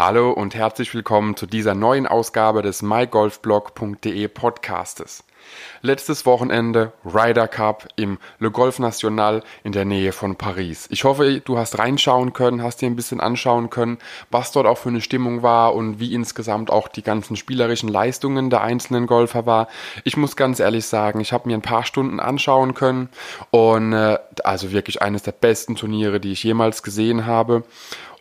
Hallo und herzlich willkommen zu dieser neuen Ausgabe des mygolfblog.de Podcastes. Letztes Wochenende Ryder Cup im Le Golf National in der Nähe von Paris. Ich hoffe, du hast reinschauen können, hast dir ein bisschen anschauen können, was dort auch für eine Stimmung war und wie insgesamt auch die ganzen spielerischen Leistungen der einzelnen Golfer war. Ich muss ganz ehrlich sagen, ich habe mir ein paar Stunden anschauen können und äh, also wirklich eines der besten Turniere, die ich jemals gesehen habe.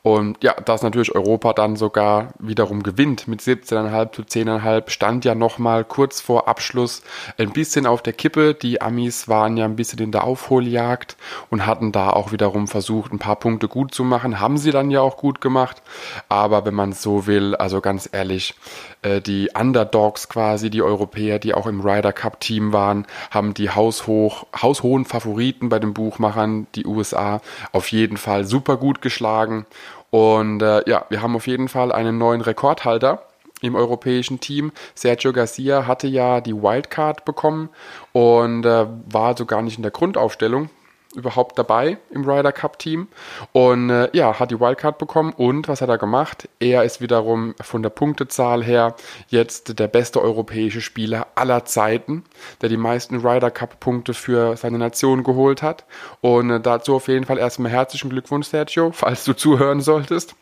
Und ja, dass natürlich Europa dann sogar wiederum gewinnt mit 17,5 zu 10,5, stand ja nochmal kurz vor Abschluss ein bisschen auf der Kippe. Die Amis waren ja ein bisschen in der Aufholjagd und hatten da auch wiederum versucht, ein paar Punkte gut zu machen. Haben sie dann ja auch gut gemacht. Aber wenn man so will, also ganz ehrlich, äh, die Underdogs quasi, die Europäer, die auch im Ryder Cup Team waren, haben die haushoch, haushohen Favoriten bei den Buchmachern, die USA, auf jeden Fall super gut geschlagen. Und äh, ja, wir haben auf jeden Fall einen neuen Rekordhalter im europäischen Team. Sergio Garcia hatte ja die Wildcard bekommen und äh, war also gar nicht in der Grundaufstellung überhaupt dabei im Ryder Cup Team und äh, ja, hat die Wildcard bekommen und was hat er gemacht? Er ist wiederum von der Punktezahl her jetzt der beste europäische Spieler aller Zeiten, der die meisten Ryder Cup Punkte für seine Nation geholt hat und äh, dazu auf jeden Fall erstmal herzlichen Glückwunsch Sergio, falls du zuhören solltest.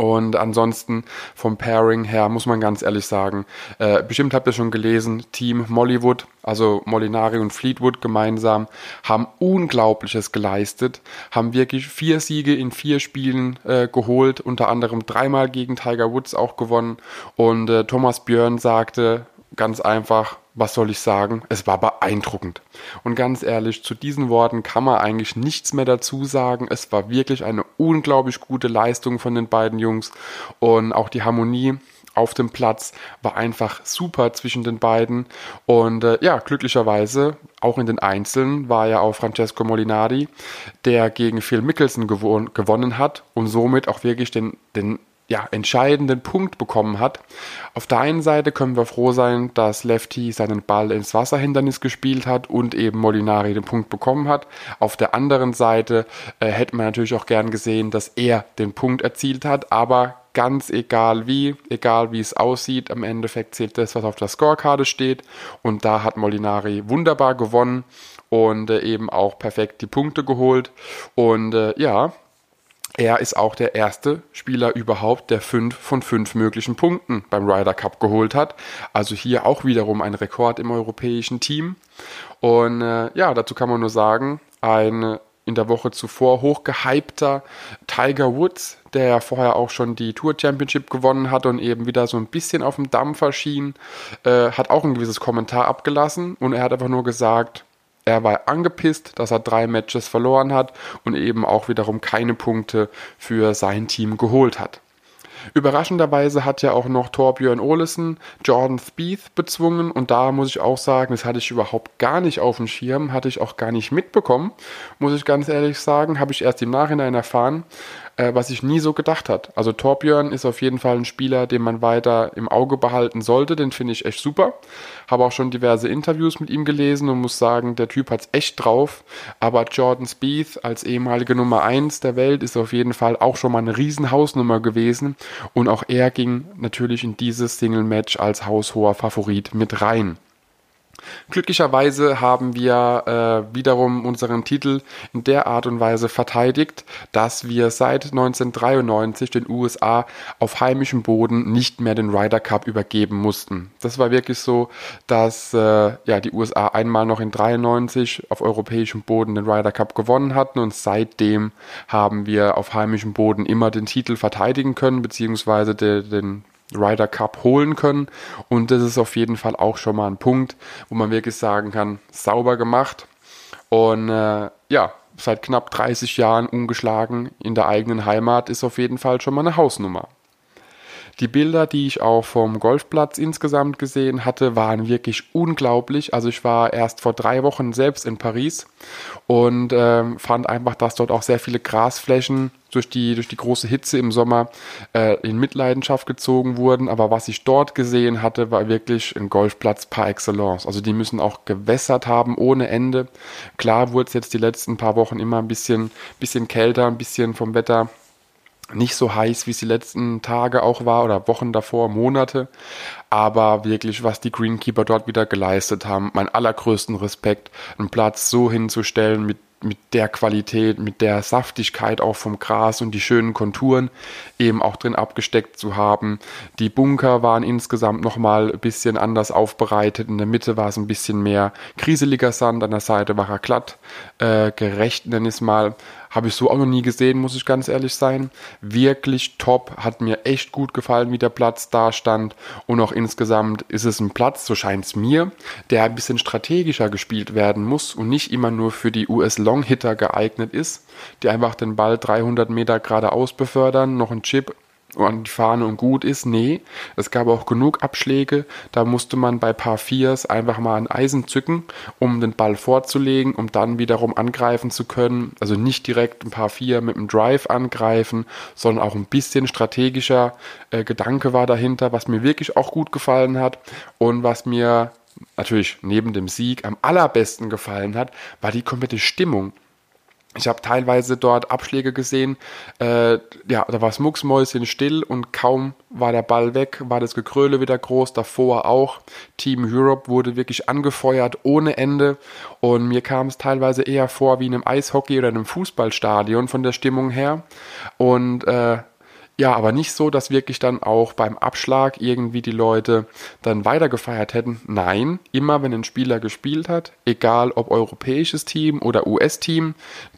Und ansonsten vom Pairing her muss man ganz ehrlich sagen, äh, bestimmt habt ihr schon gelesen, Team Mollywood, also Molinari und Fleetwood gemeinsam, haben Unglaubliches geleistet, haben wirklich vier Siege in vier Spielen äh, geholt, unter anderem dreimal gegen Tiger Woods auch gewonnen. Und äh, Thomas Björn sagte ganz einfach, was soll ich sagen? Es war beeindruckend. Und ganz ehrlich, zu diesen Worten kann man eigentlich nichts mehr dazu sagen. Es war wirklich eine unglaublich gute Leistung von den beiden Jungs und auch die Harmonie auf dem Platz war einfach super zwischen den beiden. Und äh, ja, glücklicherweise, auch in den Einzelnen, war ja auch Francesco Molinari, der gegen Phil Mickelson gewon gewonnen hat und somit auch wirklich den, den ja, entscheidenden Punkt bekommen hat. Auf der einen Seite können wir froh sein, dass Lefty seinen Ball ins Wasserhindernis gespielt hat und eben Molinari den Punkt bekommen hat. Auf der anderen Seite äh, hätte man natürlich auch gern gesehen, dass er den Punkt erzielt hat, aber ganz egal wie, egal wie es aussieht, am Endeffekt zählt das, was auf der Scorekarte steht und da hat Molinari wunderbar gewonnen und äh, eben auch perfekt die Punkte geholt und äh, ja, er ist auch der erste Spieler überhaupt, der fünf von fünf möglichen Punkten beim Ryder Cup geholt hat. Also hier auch wiederum ein Rekord im europäischen Team. Und äh, ja, dazu kann man nur sagen, ein in der Woche zuvor hochgehypter Tiger Woods, der ja vorher auch schon die Tour Championship gewonnen hat und eben wieder so ein bisschen auf dem Dampfer schien, äh, hat auch ein gewisses Kommentar abgelassen und er hat einfach nur gesagt, er war angepisst, dass er drei Matches verloren hat und eben auch wiederum keine Punkte für sein Team geholt hat. Überraschenderweise hat ja auch noch Torbjörn Olesen Jordan Spieth bezwungen und da muss ich auch sagen, das hatte ich überhaupt gar nicht auf dem Schirm, hatte ich auch gar nicht mitbekommen, muss ich ganz ehrlich sagen, habe ich erst im Nachhinein erfahren, äh, was ich nie so gedacht hat. Also Torbjörn ist auf jeden Fall ein Spieler, den man weiter im Auge behalten sollte, den finde ich echt super. Habe auch schon diverse Interviews mit ihm gelesen und muss sagen, der Typ hat's echt drauf. Aber Jordan Spieth als ehemalige Nummer 1 der Welt ist auf jeden Fall auch schon mal eine Riesenhausnummer gewesen und auch er ging natürlich in dieses Single Match als haushoher Favorit mit rein. Glücklicherweise haben wir äh, wiederum unseren Titel in der Art und Weise verteidigt, dass wir seit 1993 den USA auf heimischem Boden nicht mehr den Ryder Cup übergeben mussten. Das war wirklich so, dass äh, ja die USA einmal noch in 93 auf europäischem Boden den Ryder Cup gewonnen hatten und seitdem haben wir auf heimischem Boden immer den Titel verteidigen können beziehungsweise de, den Ryder Cup holen können. Und das ist auf jeden Fall auch schon mal ein Punkt, wo man wirklich sagen kann, sauber gemacht. Und äh, ja, seit knapp 30 Jahren ungeschlagen in der eigenen Heimat ist auf jeden Fall schon mal eine Hausnummer. Die Bilder, die ich auch vom Golfplatz insgesamt gesehen hatte, waren wirklich unglaublich. Also ich war erst vor drei Wochen selbst in Paris und äh, fand einfach, dass dort auch sehr viele Grasflächen durch die, durch die große Hitze im Sommer äh, in Mitleidenschaft gezogen wurden. Aber was ich dort gesehen hatte, war wirklich ein Golfplatz par excellence. Also die müssen auch gewässert haben ohne Ende. Klar wurde es jetzt die letzten paar Wochen immer ein bisschen, bisschen kälter, ein bisschen vom Wetter nicht so heiß, wie es die letzten Tage auch war oder Wochen davor, Monate. Aber wirklich, was die Greenkeeper dort wieder geleistet haben, mein allergrößten Respekt, einen Platz so hinzustellen mit mit der Qualität, mit der Saftigkeit auch vom Gras und die schönen Konturen eben auch drin abgesteckt zu haben. Die Bunker waren insgesamt nochmal ein bisschen anders aufbereitet. In der Mitte war es ein bisschen mehr kriseliger Sand, an der Seite war er glatt, äh, gerecht nenne ich es mal. Habe ich so auch noch nie gesehen, muss ich ganz ehrlich sein. Wirklich top, hat mir echt gut gefallen, wie der Platz da stand. Und auch insgesamt ist es ein Platz, so scheint es mir, der ein bisschen strategischer gespielt werden muss und nicht immer nur für die US Long-Hitter geeignet ist, die einfach den Ball 300 Meter geradeaus befördern, noch ein Chip an die Fahne und gut ist. Nee, es gab auch genug Abschläge. Da musste man bei Paar Viers einfach mal ein Eisen zücken, um den Ball vorzulegen, um dann wiederum angreifen zu können. Also nicht direkt ein Paar Vier mit dem Drive angreifen, sondern auch ein bisschen strategischer äh, Gedanke war dahinter, was mir wirklich auch gut gefallen hat und was mir natürlich neben dem Sieg am allerbesten gefallen hat, war die komplette Stimmung. Ich habe teilweise dort Abschläge gesehen, äh, ja, da war es mucksmäuschen still und kaum war der Ball weg, war das Gekröle wieder groß, davor auch. Team Europe wurde wirklich angefeuert ohne Ende. Und mir kam es teilweise eher vor wie in einem Eishockey oder einem Fußballstadion von der Stimmung her. Und äh, ja, aber nicht so, dass wirklich dann auch beim Abschlag irgendwie die Leute dann weiter gefeiert hätten. Nein, immer wenn ein Spieler gespielt hat, egal ob europäisches Team oder US-Team,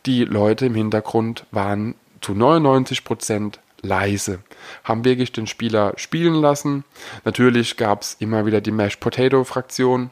die Leute im Hintergrund waren zu 99 Prozent leise, haben wirklich den Spieler spielen lassen. Natürlich gab es immer wieder die Mashed Potato Fraktion,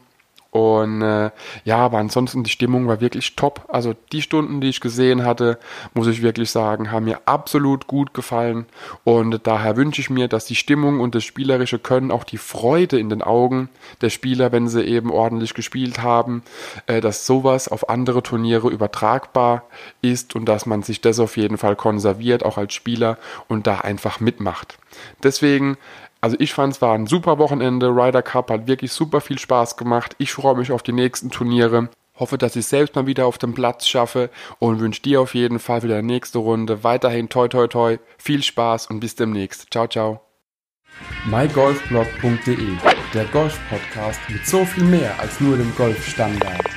und äh, ja, aber ansonsten die Stimmung war wirklich top. Also die Stunden, die ich gesehen hatte, muss ich wirklich sagen, haben mir absolut gut gefallen. Und daher wünsche ich mir, dass die Stimmung und das spielerische Können, auch die Freude in den Augen der Spieler, wenn sie eben ordentlich gespielt haben, äh, dass sowas auf andere Turniere übertragbar ist und dass man sich das auf jeden Fall konserviert, auch als Spieler und da einfach mitmacht. Deswegen also ich fand es war ein super Wochenende. Ryder Cup hat wirklich super viel Spaß gemacht. Ich freue mich auf die nächsten Turniere. Hoffe, dass ich selbst mal wieder auf dem Platz schaffe und wünsche dir auf jeden Fall für die nächste Runde weiterhin toi toi toi, viel Spaß und bis demnächst. Ciao, ciao. mygolfblog.de Der Golf-Podcast mit so viel mehr als nur dem Golfstandard.